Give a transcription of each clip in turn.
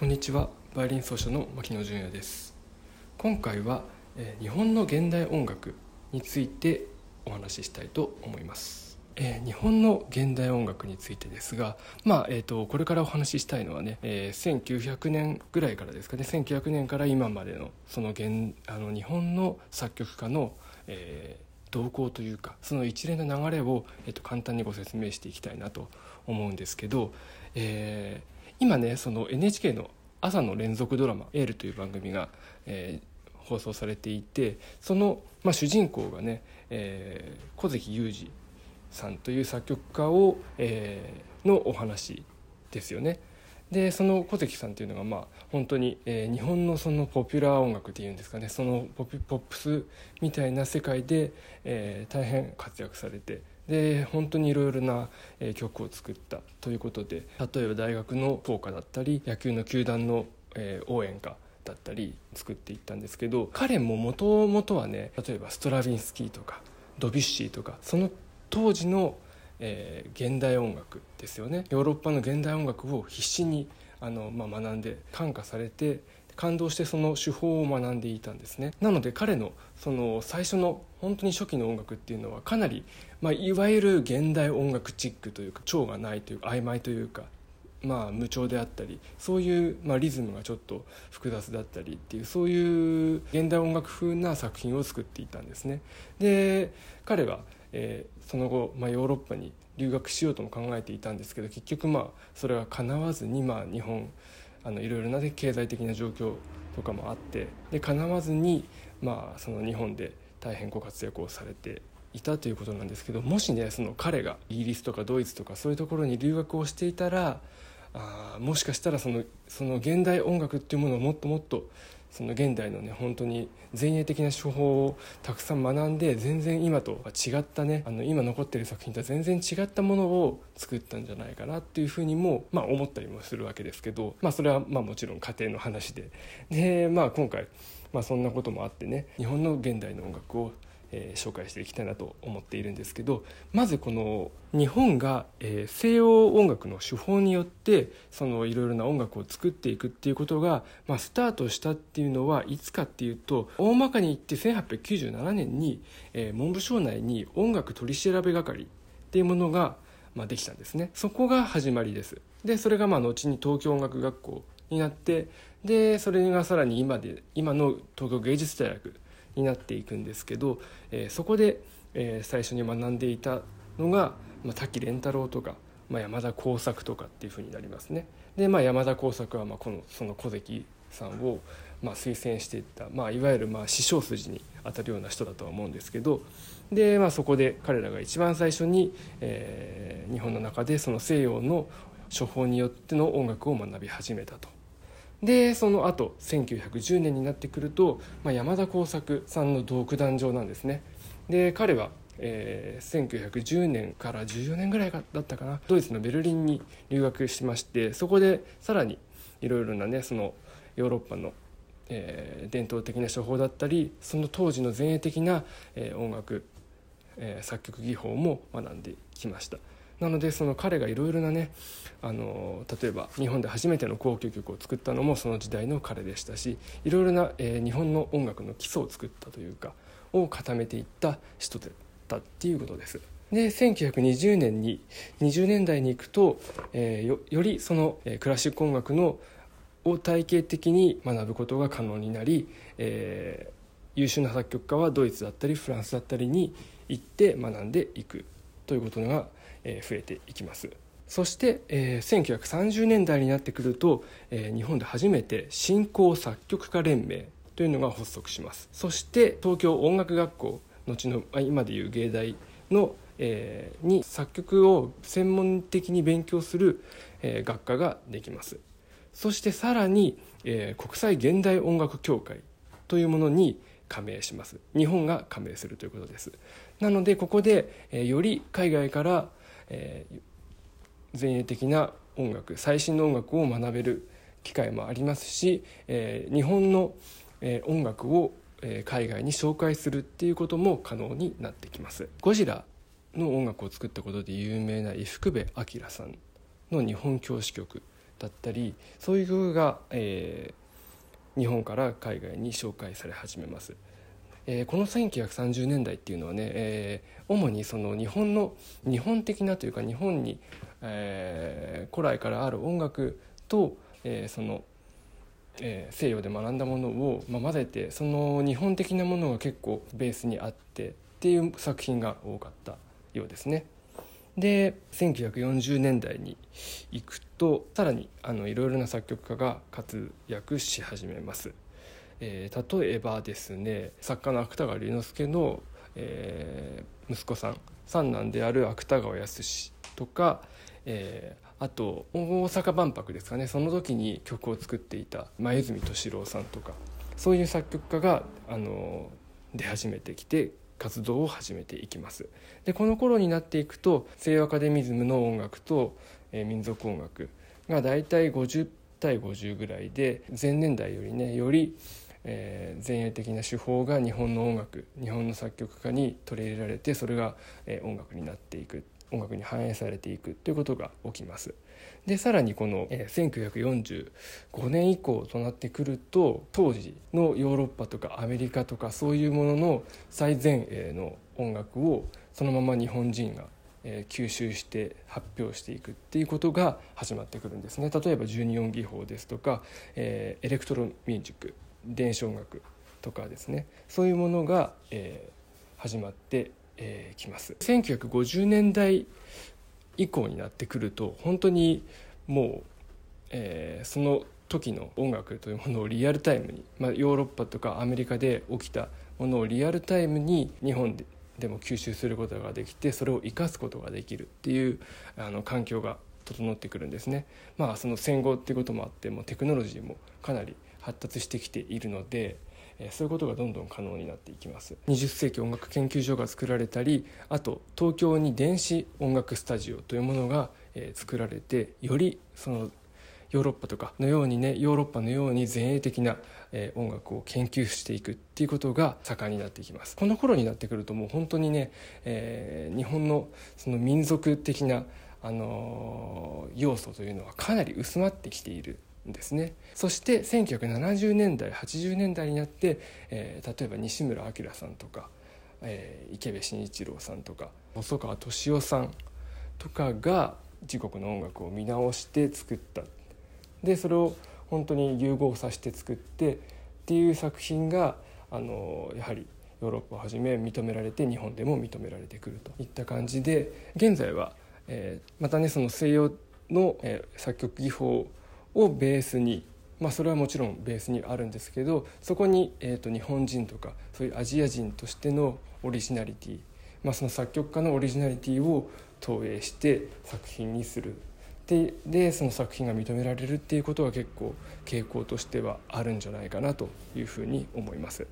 こんにちは。バイオリン奏者の牧野純也です。今回は、えー、日本の現代音楽についてお話ししたいと思います、えー、日本の現代音楽についてですがまあえーと、これからお話ししたいのはね、えー、1900年ぐらいからですかね。1900年から今までのその現あの日本の作曲家の、えー、動向というかその一連の流れを、えーと簡単にご説明していきたいなと思うんですけど、えー、今ねその NHK の朝の連続ドラマ「エール」という番組が、えー、放送されていてその、まあ、主人公がね、えー、小関裕二さんという作曲家を、えー、のお話ですよね。でその小関さんっていうのがまあ本当に、えー、日本のそのポピュラー音楽っていうんですかねそのポピポップスみたいな世界で、えー、大変活躍されてで本当にいろいろな曲を作ったということで例えば大学の校歌だったり野球の球団の応援歌だったり作っていったんですけど彼ももともとはね例えばストラヴィンスキーとかドビュッシーとかその当時の、えー、現代音楽ですよね。ヨーロッパの現代音楽を必死にあの、まあ、学んで感化されて感動してその手法を学んでいたんですねなので彼のその最初の本当に初期の音楽っていうのはかなり、まあ、いわゆる現代音楽チックというか調がないというか曖昧というかまあ、無調であったりそういう、まあ、リズムがちょっと複雑だったりっていうそういう現代音楽風な作品を作っていたんですね。で彼は、えー、その後、まあ、ヨーロッパに留学しようとも考えていたんですけど結局まあそれはかなわずに、まあ、日本あのいろいろな、経済的な状況とかもあってでかなわずに、まあ、その日本で大変ご活躍をされていたということなんですけどもしねその彼がイギリスとかドイツとかそういうところに留学をしていたらあもしかしたらそのその現代音楽っていうものをもっともっとその現代のね本当に前衛的な手法をたくさん学んで全然今とは違ったねあの今残ってる作品とは全然違ったものを作ったんじゃないかなっていうふうにも、まあ、思ったりもするわけですけど、まあ、それはまあもちろん家庭の話で。で、まあ、今回、まあ、そんなこともあってね日本の現代の音楽をえー、紹介していきたいなと思っているんですけどまずこの日本が、えー、西洋音楽の手法によってそのいろいろな音楽を作っていくっていうことが、まあ、スタートしたっていうのはいつかっていうと大まかに言って1897年に、えー、文部省内に音楽取調べ係っていうものが、まあ、できたんですね。そこが始まりです。でそれがまあ後に東京音楽学校になってでそれがさらに今で今の東京芸術大学になっていくんですけど、えー、そこで、えー、最初に学んでいたのが、まあ、滝蓮太郎とか、まあ、山田耕作とかっていうふうになりますね。で、まあ、山田耕作はまあこのその小関さんをまあ推薦していった、まあ、いわゆるまあ師匠筋にあたるような人だとは思うんですけどで、まあ、そこで彼らが一番最初に、えー、日本の中でその西洋の処方によっての音楽を学び始めたと。でその後1910年になってくると、まあ、山田耕作さんの独壇場なんですね。で彼は、えー、1910年から14年ぐらいだったかな。ドイツのベルリンに留学しましてそこでさらにいろいろなねそのヨーロッパの、えー、伝統的な手法だったりその当時の前衛的な、えー、音楽、えー、作曲技法も学んできました。なのでその彼がいろいろなねあの例えば日本で初めての交響曲を作ったのもその時代の彼でしたしいろいろな、えー、日本の音楽の基礎を作ったというかを固めていった人だったっていうことです。で1920年に20年代に行くと、えー、よよりその、えー、クラシック音楽のを体系的に学ぶことが可能になり、えー、優秀な作曲家はドイツだったりフランスだったりに行って学んでいくということがえ増えていきます。そして、えー、1930年代になってくると、えー、日本で初めて新興作曲家連盟というのが発足します。そして東京音楽学校後の今でいう芸大の、えー、に作曲を専門的に勉強する、えー、学科ができます。そしてさらに、えー、国際現代音楽協会というものに加盟します。日本が加盟するということです。なのでここで、えー、より海外からえー、前衛的な音楽最新の音楽を学べる機会もありますし、えー、日本の、えー、音楽を、えー、海外に紹介するっていうことも可能になってきます。ゴジラの音楽を作ったことで有名な伊福部明さんの日本教師曲だったりそういう曲が、えー、日本から海外に紹介され始めます。えー、この1930年代っていうのはね、えー、主にその日本の日本的なというか日本に、えー、古来からある音楽と、え、その、え、西洋で学んだものを、まあ、混ぜてその日本的なものが結構ベースにあってっていう作品が多かったようですね。で1940年代に行くとさらにあのいろいろな作曲家が活躍し始めます。えー、例えばですね作家の芥川龍之介の、えー、息子さん三男である芥川康とか、えー、あと大阪万博ですかねその時に曲を作っていた前泉敏郎さんとかそういう作曲家があの出始めてきて活動を始めていきますでこの頃になっていくと西洋アカデミズムの音楽と、えー、民族音楽が大体50対50ぐらいで前年代よりねよりえー、前衛的な手法が日本の音楽日本の作曲家に取り入れられてそれが、えー、音楽になっていく音楽に反映されていくということが起きます。でさらにこの、1945年以降となってくると当時のヨーロッパとかアメリカとかそういうものの最前衛の音楽をそのまま日本人が、吸収して発表していくっていうことが始まってくるんですね。例えば12音技法ですとか、エレクトロミュージック伝承楽とかですね。そういうものが、始まってき、ます。1950年代以降になってくると本当にもう、えー、その時の音楽というものをリアルタイムに、まあ、ヨーロッパとかアメリカで起きたものをリアルタイムに日本ででも吸収することができてそれを生かすことができるっていうあの環境が整ってくるんですね。まあその戦後っていうこともあってもテクノロジーもかなり発達してきているのでそういうことがどんどん可能になっていきます。20世紀音楽研究所が作られたりあと東京に電子音楽スタジオというものが、え作られてよりそのヨーロッパとかのようにねヨーロッパのように前衛的な、え音楽を研究していくっていうことが盛んになっていきます。この頃になってくるともう本当にね、えー、日本のその民族的なあのー、要素というのはかなり薄まってきている。ですね。そして1970年代80年代になって、えー、例えば西村明さんとか、えー、池部慎一郎さんとか細川敏夫さんとかが時刻の音楽を見直して作った。でそれを本当に融合させて作ってっていう作品があのやはりヨーロッパをはじめ認められて日本でも認められてくると。いった感じで現在は、えー、またねその西洋の、えー、作曲技法をベースにまあそれはもちろんベースにあるんですけどそこに、えー、と日本人とかそういうアジア人としてのオリジナリティ、まあ、その作曲家のオリジナリティを投影して作品にするででその作品が認められるっていうことが結構傾向としてはあるんじゃないかなというふうに思います。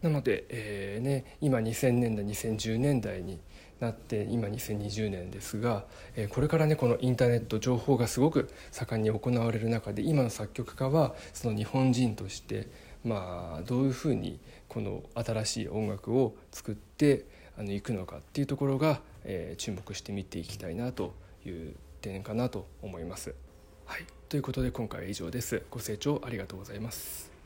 なので、えーね、今2000年代2010年代になって今2020年ですが、え、これからねこのインターネット情報がすごく盛んに行われる中で今の作曲家はその日本人としてまあどういうふうにこの新しい音楽を作ってあのいくのかっていうところが、え、注目して見ていきたいなという点かなと思います。はい、ということで今回は以上です。ご清聴ありがとうございます。